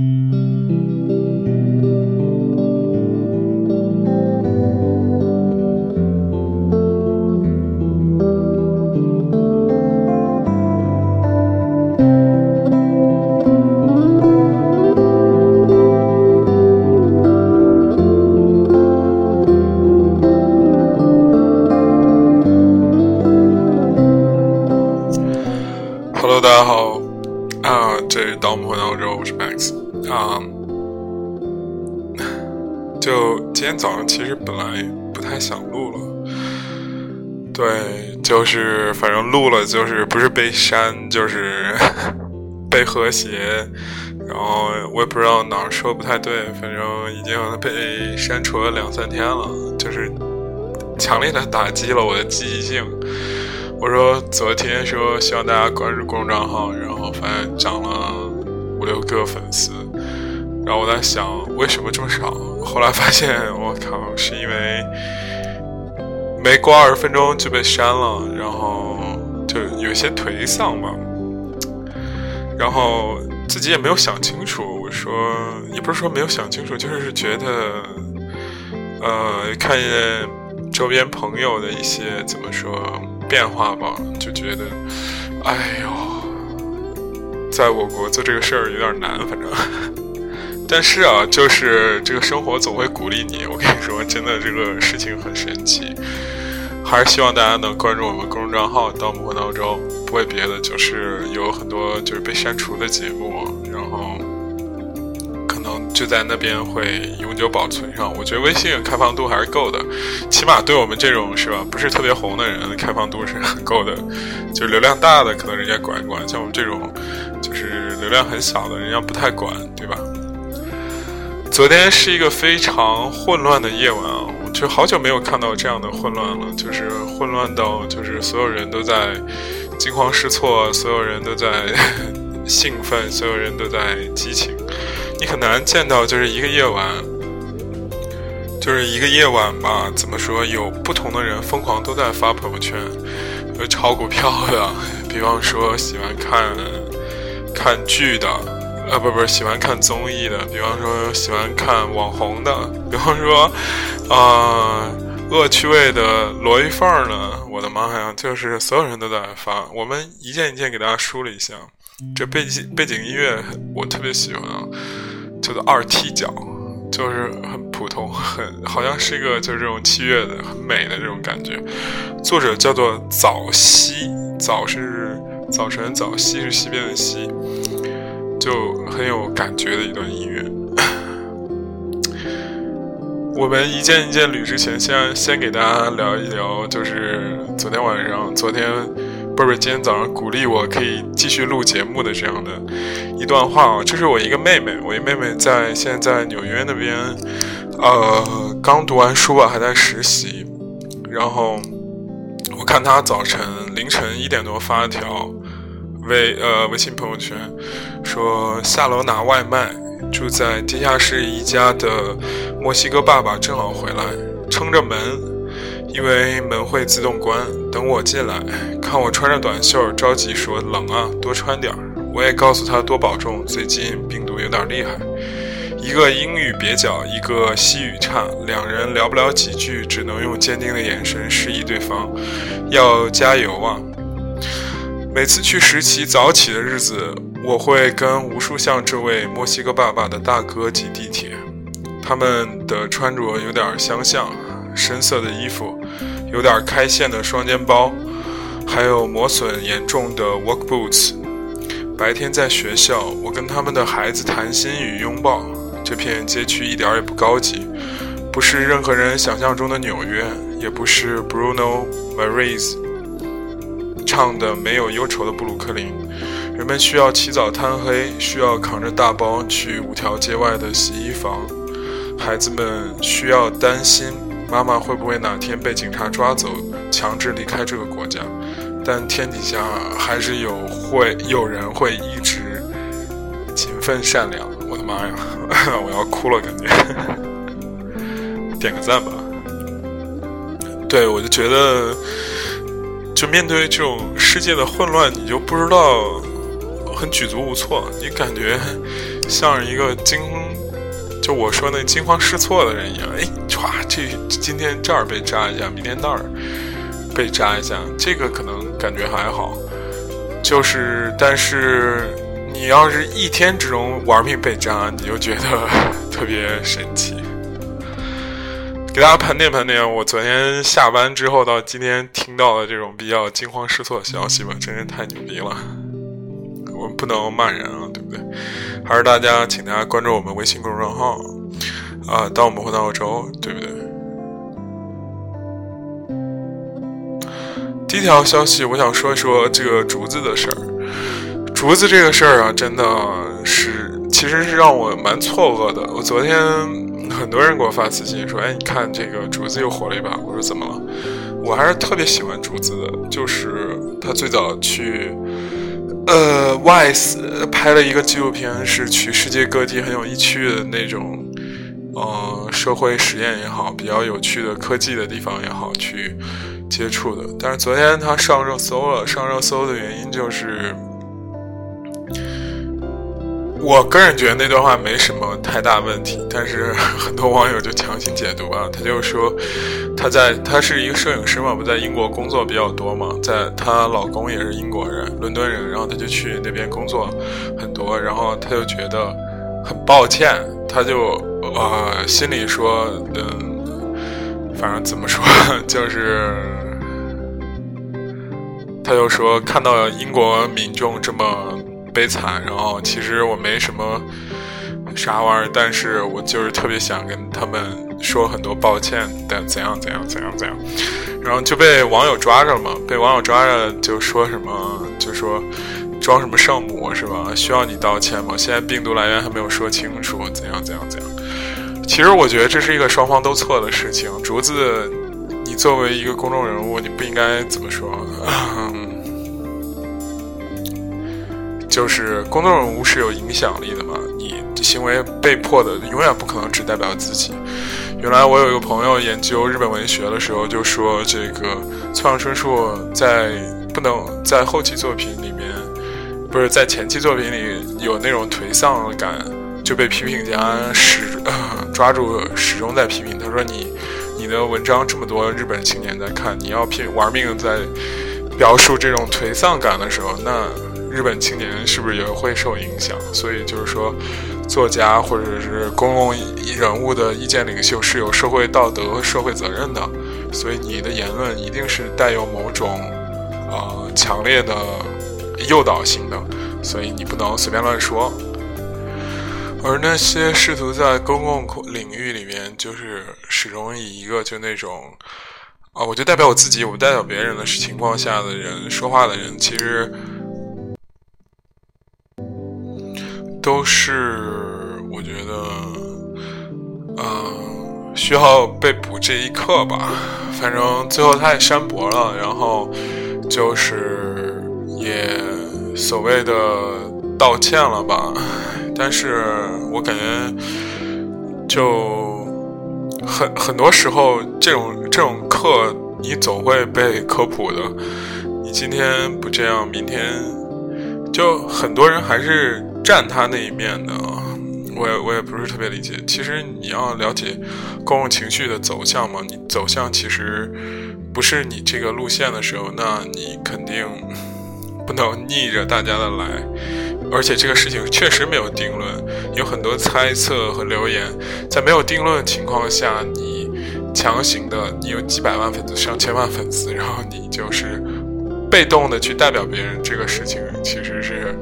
早就是不是被删，就是 被和谐，然后我也不知道哪儿说不太对，反正已经被删除了两三天了，就是强烈的打击了我的积极性。我说昨天说希望大家关注公众账号，然后发现涨了五六个粉丝。然后我在想，为什么这么少？后来发现，我靠，是因为没过二十分钟就被删了，然后就有些颓丧吧。然后自己也没有想清楚，我说也不是说没有想清楚，就是觉得，呃，看见周边朋友的一些怎么说变化吧，就觉得，哎呦，在我国做这个事儿有点难，反正。但是啊，就是这个生活总会鼓励你。我跟你说，真的这个事情很神奇。还是希望大家能关注我们公众账号“盗墓魂闹钟”，不为别的，就是有很多就是被删除的节目，然后可能就在那边会永久保存上。我觉得微信开放度还是够的，起码对我们这种是吧，不是特别红的人，开放度是很够的。就是流量大的，可能人家管一管；像我们这种就是流量很小的，人家不太管，对吧？昨天是一个非常混乱的夜晚啊！就好久没有看到这样的混乱了，就是混乱到就是所有人都在惊慌失措，所有人都在兴奋，所有人都在激情。你很难见到就是一个夜晚，就是一个夜晚吧？怎么说？有不同的人疯狂都在发朋友圈，有炒股票的，比方说喜欢看看剧的。啊，不不是喜欢看综艺的，比方说喜欢看网红的，比方说，啊，恶趣味的罗玉凤呢？我的妈呀，就是所有人都在发。我们一件一件给大家梳了一下，这背景背景音乐我特别喜欢啊，叫做二踢脚，就是很普通，很好像是一个就是这种器乐的很美的这种感觉。作者叫做早夕，早是早晨，早夕是西边的夕。就很有感觉的一段音乐。我们一件一件捋之前，先先给大家聊一聊，就是昨天晚上，昨天不是今天早上鼓励我可以继续录节目的这样的一段话啊。这是我一个妹妹，我一妹妹在现在在纽约那边，呃，刚读完书吧，还在实习。然后我看她早晨凌晨一点多发了条。微呃微信朋友圈说下楼拿外卖，住在地下室一家的墨西哥爸爸正好回来，撑着门，因为门会自动关，等我进来，看我穿着短袖，着急说冷啊，多穿点儿。我也告诉他多保重，最近病毒有点厉害。一个英语蹩脚，一个西语差，两人聊不了几句，只能用坚定的眼神示意对方要加油啊。每次去实习早起的日子，我会跟无数像这位墨西哥爸爸的大哥挤地铁。他们的穿着有点相像，深色的衣服，有点开线的双肩包，还有磨损严重的 work boots。白天在学校，我跟他们的孩子谈心与拥抱。这片街区一点也不高级，不是任何人想象中的纽约，也不是 Bruno Mars。唱的没有忧愁的布鲁克林，人们需要起早贪黑，需要扛着大包去五条街外的洗衣房，孩子们需要担心妈妈会不会哪天被警察抓走，强制离开这个国家，但天底下还是有会有人会一直勤奋善良。我的妈呀，我要哭了，感觉，点个赞吧。对我就觉得。就面对这种世界的混乱，你就不知道很举足无措。你感觉 像是一个惊，就我说那惊慌失措的人一样。哎，唰，这今天这儿被扎一下，明天那儿被扎一下，这个可能感觉还好。就是，但是你要是一天之中玩命被扎，你就觉得 特别神奇。给大家盘点盘点，我昨天下班之后到今天听到的这种比较惊慌失措的消息吧，真是太牛逼了。我们不能骂人啊，对不对？还是大家，请大家关注我们微信公众号啊，当我们回到澳洲，对不对？第一条消息，我想说一说这个竹子的事儿。竹子这个事儿啊，真的是，其实是让我蛮错愕的。我昨天很多人给我发私信说：“哎，你看这个竹子又火了一把。”我说：“怎么了？”我还是特别喜欢竹子的，就是他最早去。呃，Wise 拍了一个纪录片，是去世界各地很有意趣的那种，呃，社会实验也好，比较有趣的科技的地方也好，去接触的。但是昨天他上热搜了，上热搜的原因就是。我个人觉得那段话没什么太大问题，但是很多网友就强行解读啊。他就说，他在他是一个摄影师嘛，不在英国工作比较多嘛，在她老公也是英国人，伦敦人，然后他就去那边工作很多，然后他就觉得很抱歉，他就呃心里说，嗯，反正怎么说，就是他就说看到英国民众这么。悲惨，然后其实我没什么啥玩意儿，但是我就是特别想跟他们说很多抱歉的，怎样怎样怎样怎样，然后就被网友抓着了嘛，被网友抓着就说什么，就说装什么圣母是吧？需要你道歉吗？现在病毒来源还没有说清楚，怎样怎样怎样？其实我觉得这是一个双方都错的事情。竹子，你作为一个公众人物，你不应该怎么说？就是公众人物是有影响力的嘛？你行为被迫的，永远不可能只代表自己。原来我有一个朋友研究日本文学的时候，就说这个村上春树在不能在后期作品里面，不是在前期作品里有那种颓丧感，就被批评家始抓住，始终在批评。他说你你的文章这么多日本青年在看，你要拼玩命在表述这种颓丧感的时候，那。日本青年是不是也会受影响？所以就是说，作家或者是公共人物的意见领袖是有社会道德和社会责任的，所以你的言论一定是带有某种呃强烈的诱导性的，所以你不能随便乱说。而那些试图在公共领域里面就是始终以一个就那种啊，我就代表我自己，我不代表别人的情况下的人说话的人，其实。都是我觉得，呃，需要被补这一课吧。反正最后他也删博了，然后就是也所谓的道歉了吧。但是我感觉，就很很多时候这种这种课，你总会被科普的。你今天不这样，明天就很多人还是。站他那一面的，我也我也不是特别理解。其实你要了解公共情绪的走向嘛，你走向其实不是你这个路线的时候，那你肯定不能逆着大家的来。而且这个事情确实没有定论，有很多猜测和留言。在没有定论的情况下，你强行的，你有几百万粉丝、上千万粉丝，然后你就是被动的去代表别人，这个事情其实是。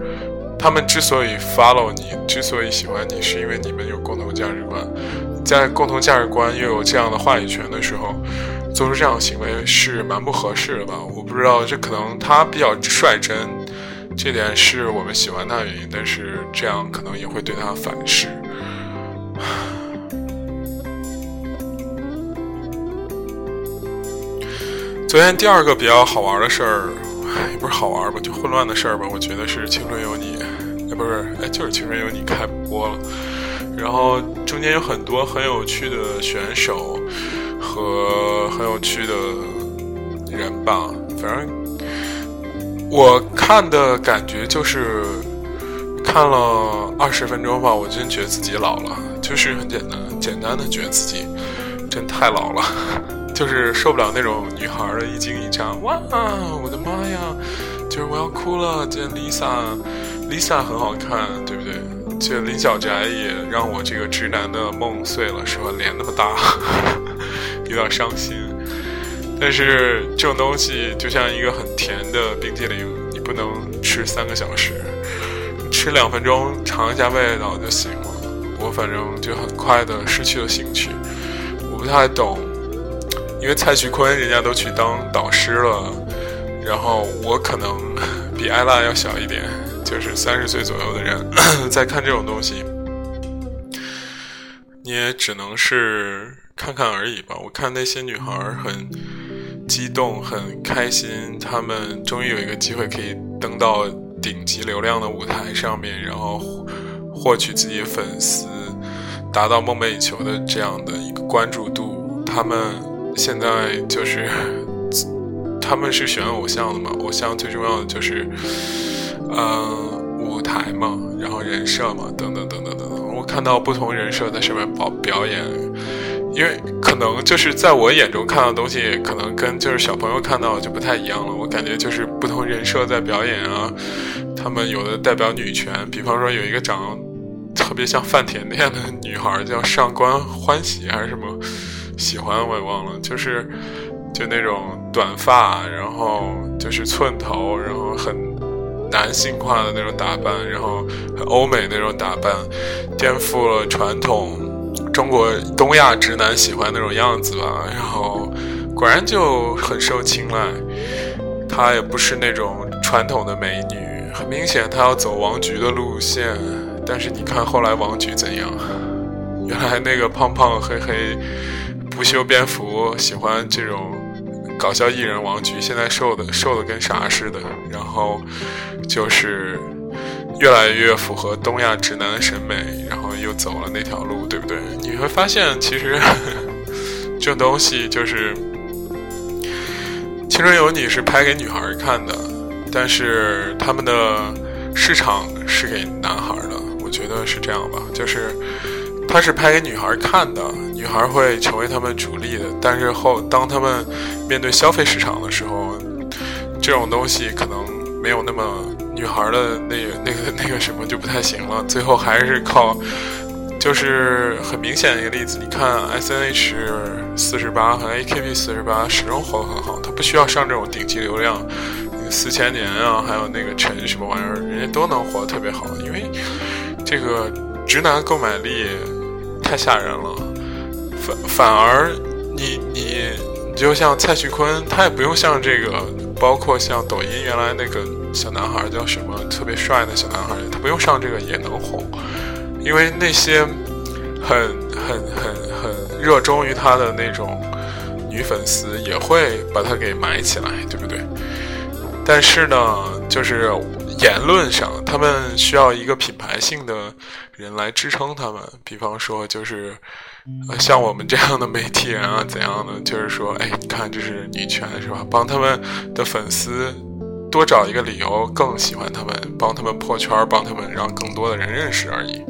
他们之所以 follow 你，之所以喜欢你，是因为你们有共同价值观。在共同价值观又有这样的话语权的时候，做出这样的行为是蛮不合适的吧？我不知道，这可能他比较率真，这点是我们喜欢他的原因。但是这样可能也会对他反噬。昨天第二个比较好玩的事儿。也不是好玩吧，就混乱的事儿吧。我觉得是《青春有你》，哎，不是，哎，就是《青春有你》开播了。然后中间有很多很有趣的选手和很有趣的人吧。反正我看的感觉就是，看了二十分钟吧，我真觉得自己老了，就是很简单，简单的觉得自己真太老了，就是受不了那种女孩的一惊一乍，哇，我的妈呀，就是我要哭了，这 Lisa，Lisa 很好看，对不对？这林小宅也让我这个直男的梦碎了，是吧？脸那么大，有点伤心。但是这种东西就像一个很甜的冰淇淋，你不能吃三个小时，吃两分钟尝一下味道就行了。我反正就很快的失去了兴趣。我不太懂，因为蔡徐坤人家都去当导师了，然后我可能 比艾拉要小一点。就是三十岁左右的人在看这种东西，你也只能是看看而已吧。我看那些女孩很激动、很开心，她们终于有一个机会可以登到顶级流量的舞台上面，然后获取自己粉丝，达到梦寐以求的这样的一个关注度。他们现在就是，他们是选偶像的嘛？偶像最重要的就是。呃，舞台嘛，然后人设嘛，等等等等等等。我看到不同人设在上面表表演，因为可能就是在我眼中看到的东西，可能跟就是小朋友看到就不太一样了。我感觉就是不同人设在表演啊，他们有的代表女权，比方说有一个长特别像范甜甜的女孩叫上官欢喜还是什么，喜欢我也忘了，就是就那种短发，然后就是寸头，然后很。男性化的那种打扮，然后很欧美那种打扮，颠覆了传统中国东亚直男喜欢那种样子吧。然后果然就很受青睐。她也不是那种传统的美女，很明显她要走王菊的路线。但是你看后来王菊怎样？原来那个胖胖黑黑不修边幅，喜欢这种。搞笑艺人王菊现在瘦的瘦的跟啥似的，然后就是越来越符合东亚直男的审美，然后又走了那条路，对不对？你会发现，其实 这东西就是《青春有你》是拍给女孩看的，但是他们的市场是给男孩的，我觉得是这样吧，就是。他是拍给女孩看的，女孩会成为他们主力的。但是后当他们面对消费市场的时候，这种东西可能没有那么女孩的那那个 那个什么就不太行了。最后还是靠，就是很明显的一个例子。你看 S N H 四十八和 A K B 四十八始终活得很好，他不需要上这种顶级流量，四千年啊，还有那个陈什么玩意儿，人家都能活得特别好，因为这个直男购买力。太吓人了，反反而你你你就像蔡徐坤，他也不用像这个，包括像抖音原来那个小男孩叫什么特别帅的小男孩，他不用上这个也能红，因为那些很很很很热衷于他的那种女粉丝也会把他给埋起来，对不对？但是呢，就是言论上，他们需要一个品牌性的。人来支撑他们，比方说就是，呃，像我们这样的媒体人啊，怎样的，就是说，哎，你看这是女权是吧？帮他们的粉丝多找一个理由，更喜欢他们，帮他们破圈，帮他们让更多的人认识而已。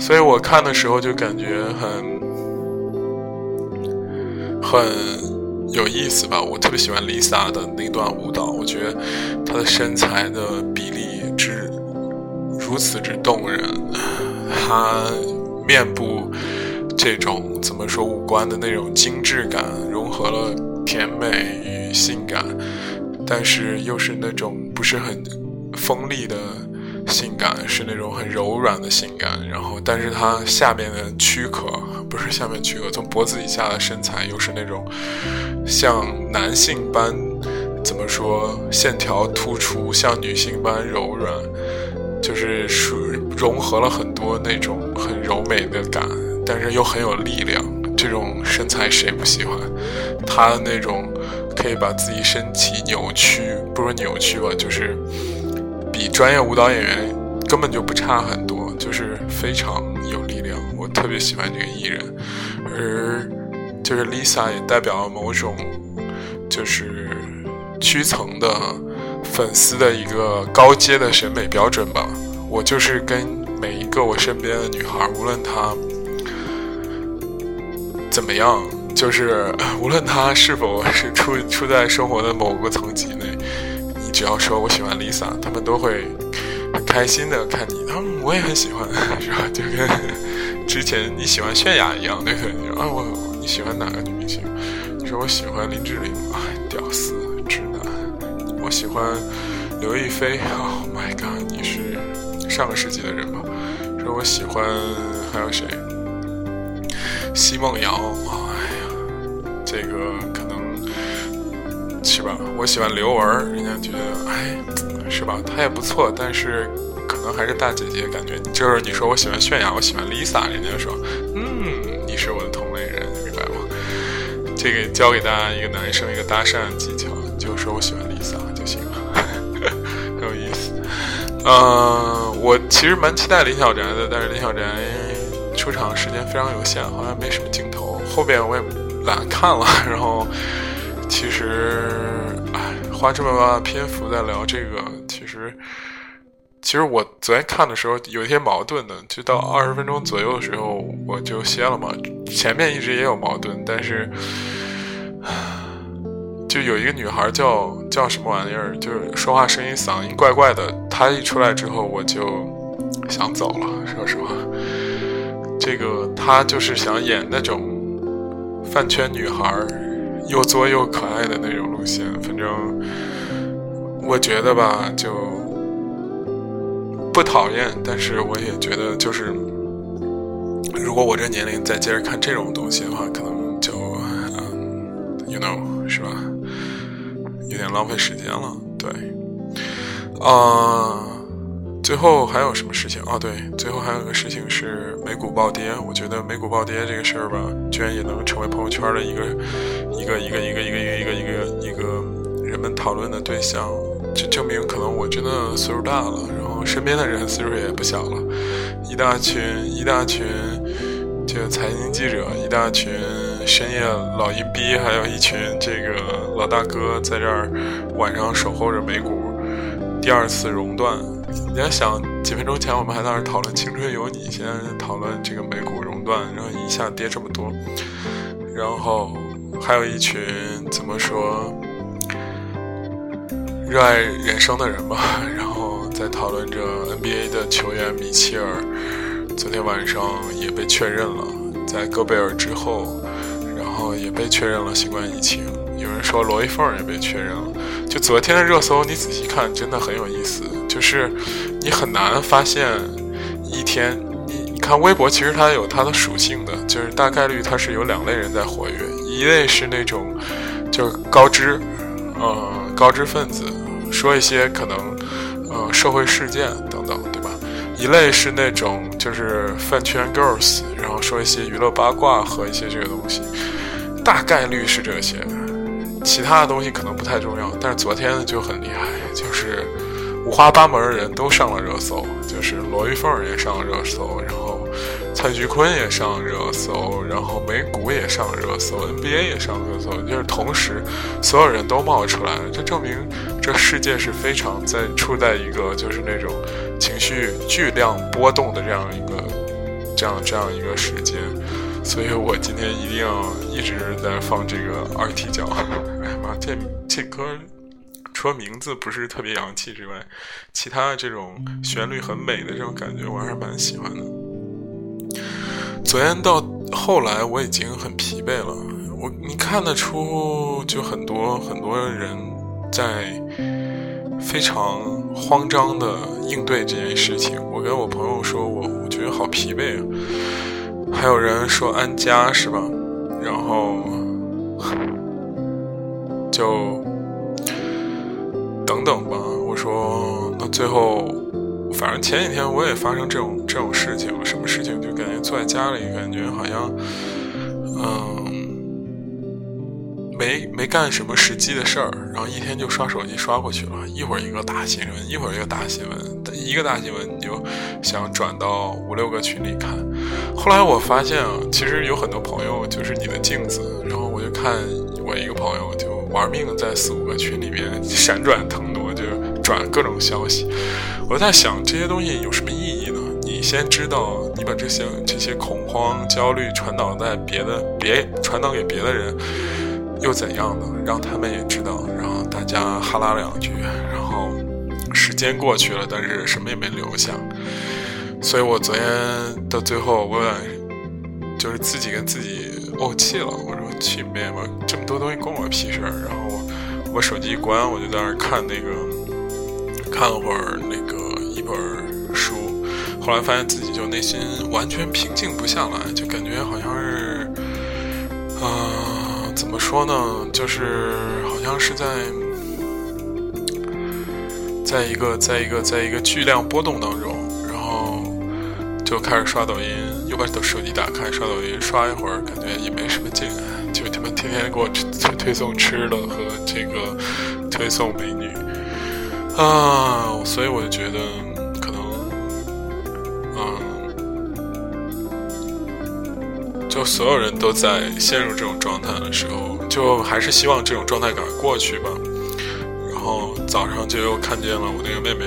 所以我看的时候就感觉很很有意思吧。我特别喜欢 Lisa 的那段舞蹈，我觉得她的身材的比例之如此之动人。她面部这种怎么说五官的那种精致感，融合了甜美与性感，但是又是那种不是很锋利的性感，是那种很柔软的性感。然后，但是她下面的躯壳不是下面躯壳，从脖子以下的身材又是那种像男性般怎么说线条突出，像女性般柔软。就是属融合了很多那种很柔美的感，但是又很有力量。这种身材谁不喜欢？她的那种可以把自己身体扭曲，不说扭曲吧，就是比专业舞蹈演员根本就不差很多，就是非常有力量。我特别喜欢这个艺人，而就是 Lisa 也代表了某种就是区层的。粉丝的一个高阶的审美标准吧，我就是跟每一个我身边的女孩，无论她怎么样，就是 无论她是否是处处在生活的某个层级内，只要说我喜欢 Lisa，他们都会很开心的看你。他们我也很喜欢，是吧？就跟之前你喜欢泫雅一样，对不对？啊，我你喜欢哪个女明星？你说我喜欢林志玲，哎，屌丝直男。我喜欢刘亦菲，Oh my god，你是上个世纪的人吧？说我喜欢还有谁？奚梦瑶，哎呀，这个是吧？我喜欢刘雯，人家觉得哎，是吧？她也不错，但是可能还是大姐姐感觉。就是你说我喜欢泫雅，我喜欢 Lisa，人家说嗯，你是我的同类人，明白吗？这个教给大家一个男生一个搭讪技巧，就说我喜欢 Lisa 就行了，很有意思。嗯，我其实蛮期待林小宅的，但是林小宅。出场时间非常有限，好像没什么镜头。后边我也懒看了，然后其实，哎，花这么大篇幅在聊这个，其实，其实我昨天看的时候有一些矛盾的，就到二十分钟左右的时候我就歇了嘛。前面一直也有矛盾，但是，就有一个女孩叫叫什么玩意儿，就是说话声音嗓音怪怪的，她一出来之后我就想走了，说实话。这个她就是想演那种饭圈女孩，又作又可爱的那种路线。反正我觉得吧，就不讨厌，但是我也觉得，就是如果我这年龄再接着看这种东西的话，可能就嗯，you know，是吧？有点浪费时间了。对，啊。最后还有什么事情啊？对，最后还有个事情是美股暴跌。我觉得美股暴跌这个事儿吧，居然也能成为朋友圈的一个一个一个一个一个一个一个一个人们讨论的对象，就证明可能我真的岁数大了，然后身边的人岁数也不小了，一大群一大群这个财经记者，一大群深夜老阴逼，还有一群这个老大哥在这儿晚上守候着美股第二次熔断。你要想几分钟前我们还在那讨论《青春有你》，现在讨论这个美股熔断，然后一下跌这么多，然后还有一群怎么说热爱人生的人吧，然后在讨论着 NBA 的球员米切尔，昨天晚上也被确认了，在戈贝尔之后，然后也被确认了新冠疫情。有人说罗一凤也被确认了，就昨天的热搜，你仔细看，真的很有意思。就是你很难发现一天，你你看微博，其实它有它的属性的，就是大概率它是有两类人在活跃，一类是那种就是高知，呃高知分子，说一些可能呃社会事件等等，对吧？一类是那种就是饭圈 girls，然后说一些娱乐八卦和一些这个东西，大概率是这些。其他的东西可能不太重要，但是昨天就很厉害，就是五花八门的人都上了热搜，就是罗玉凤也上了热搜，然后蔡徐坤也上了热搜，然后美股也上了热搜，NBA 也上了热搜，就是同时所有人都冒出来了，这证明这世界是非常在处在一个就是那种情绪巨量波动的这样一个这样这样一个时间。所以我今天一定要一直在放这个二踢脚。哎 妈，这这歌除了名字不是特别洋气之外，其他的这种旋律很美的这种感觉，我还是蛮喜欢的。昨天到后来我已经很疲惫了，我你看得出，就很多很多人在非常慌张的应对这件事情。我跟我朋友说，我我觉得好疲惫啊。还有人说安家是吧？然后就等等吧。我说那最后，反正前几天我也发生这种这种事情。什么事情？就感觉坐在家里，感觉好像嗯。没没干什么实际的事儿，然后一天就刷手机刷过去了，一会儿一个大新闻，一会儿一个大新闻，一个大新闻你就想转到五六个群里看。后来我发现啊，其实有很多朋友就是你的镜子，然后我就看我一个朋友就玩命在四五个群里面 闪转腾挪，就转各种消息。我在想这些东西有什么意义呢？你先知道，你把这些这些恐慌、焦虑传导在别的别传导给别的人，又怎样呢？让他们也知道，然后大家哈拉两句，然后时间过去了，但是什么也没留下。所以我昨天到最后，我就是自己跟自己怄气了。我说去别吧，这么多东西关我屁事儿。然后我手机一关，我就在那儿看那个看了会儿那个一本书。后来发现自己就内心完全平静不下来，就感觉好像是，么说呢？就是好像是在，在一个，在一个，在一个巨量波动当中，然后就开始刷抖音，又把手机打开刷抖音，刷一会儿，感觉也没什么劲，就他妈天天给我推推送吃的和这个推送美女，啊，所以我就觉得。就所有人都在陷入这种状态的时候，就还是希望这种状态感过去吧。然后早上就又看见了我那个妹妹，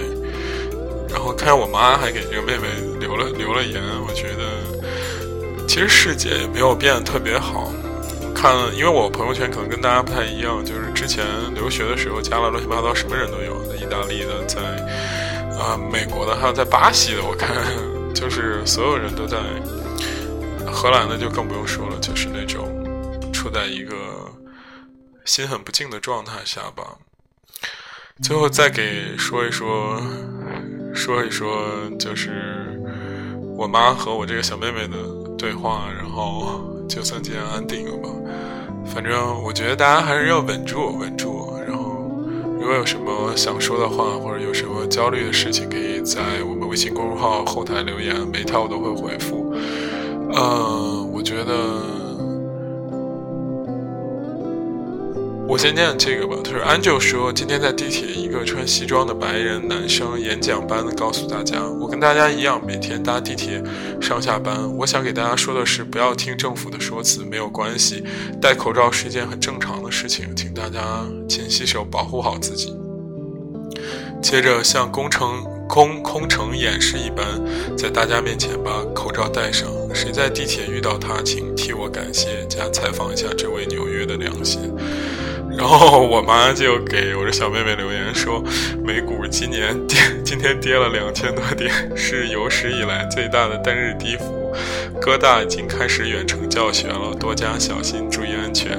然后看见我妈还给这个妹妹留了留了言。我觉得其实世界也没有变得特别好。看，因为我朋友圈可能跟大家不太一样，就是之前留学的时候加了乱七八糟什么人都有，在意大利的，在啊美国的，还有在巴西的。我看 就是所有人都在。荷兰的就更不用说了，就是那种处在一个心很不静的状态下吧。最后再给说一说，说一说，就是我妈和我这个小妹妹的对话，然后就算这样安定了吧。反正我觉得大家还是要稳住，稳住。然后如果有什么想说的话，或者有什么焦虑的事情，可以在我们微信公众号后台留言，每条我都会回复。嗯，我觉得我先念这个吧。他说：“Angel 说，今天在地铁，一个穿西装的白人男生演讲般的告诉大家，我跟大家一样，每天搭地铁上下班。我想给大家说的是，不要听政府的说辞，没有关系，戴口罩是一件很正常的事情，请大家勤洗手，保护好自己。”接着像工程空空乘演示一般，在大家面前把口罩戴上。谁在地铁遇到他，请替我感谢加采访一下这位纽约的良心。然后我妈就给我的小妹妹留言说，美股今年跌，今天跌了两千多点，是有史以来最大的单日跌幅。哥大已经开始远程教学了，多加小心，注意安全。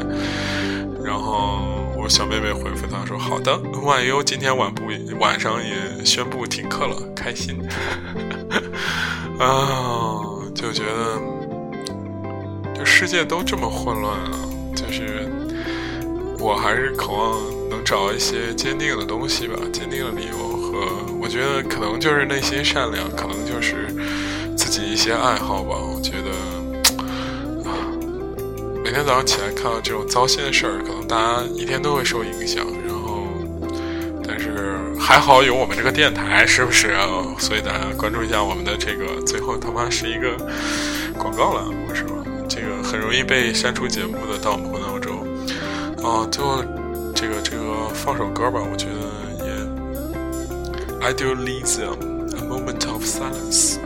然后。小妹妹回复他说：“好的，万优今天晚不晚上也宣布停课了，开心。”啊，就觉得这世界都这么混乱啊！就是我还是渴望能找一些坚定的东西吧，坚定的理由和我觉得可能就是内心善良，可能就是自己一些爱好吧。我觉得。每天早上起来看到这种糟心的事儿，可能大家一天都会受影响。然后，但是还好有我们这个电台，是不是？所以大家关注一下我们的这个。最后他妈是一个广告栏目，是吧？这个很容易被删除节目的《盗墓闹钟》。哦，最后这个这个放首歌吧，我觉得也。Idealism, a moment of silence.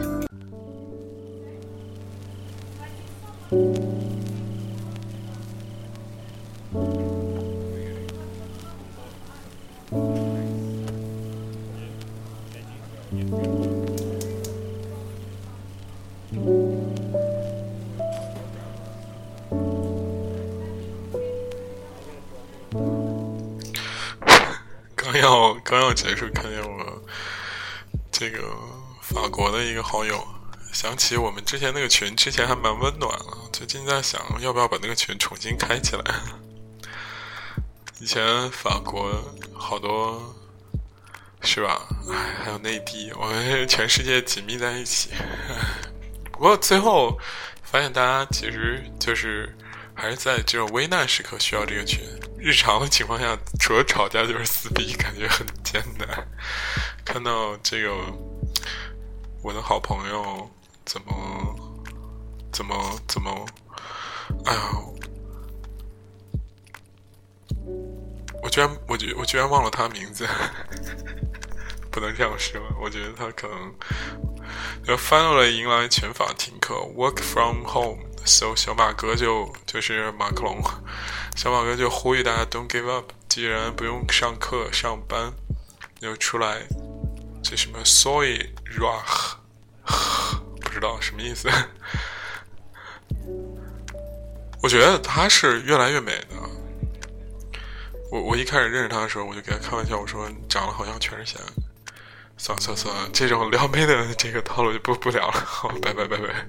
好友，想起我们之前那个群，之前还蛮温暖了。最近在想，要不要把那个群重新开起来？以前法国好多。是吧？还有内地，我们全世界紧密在一起。不过最后发现，大家其实就是还是在这种危难时刻需要这个群。日常的情况下，除了吵架就是撕逼，感觉很艰难。看到这个，我的好朋友怎么怎么怎么，哎呀！我居然，我居我居然忘了他名字。不能这样说。我觉得他可能就 finally 迎来全法停课，work from home，so 小马哥就就是马克龙，小马哥就呼吁大家 don't give up，既然不用上课上班，就出来这什么 soy rock，不知道什么意思。我觉得她是越来越美的。我我一开始认识他的时候，我就给他开玩笑，我说长得好像全是钱。算了算了算了，这种撩妹的这个套路就不不聊了。好，拜拜拜拜。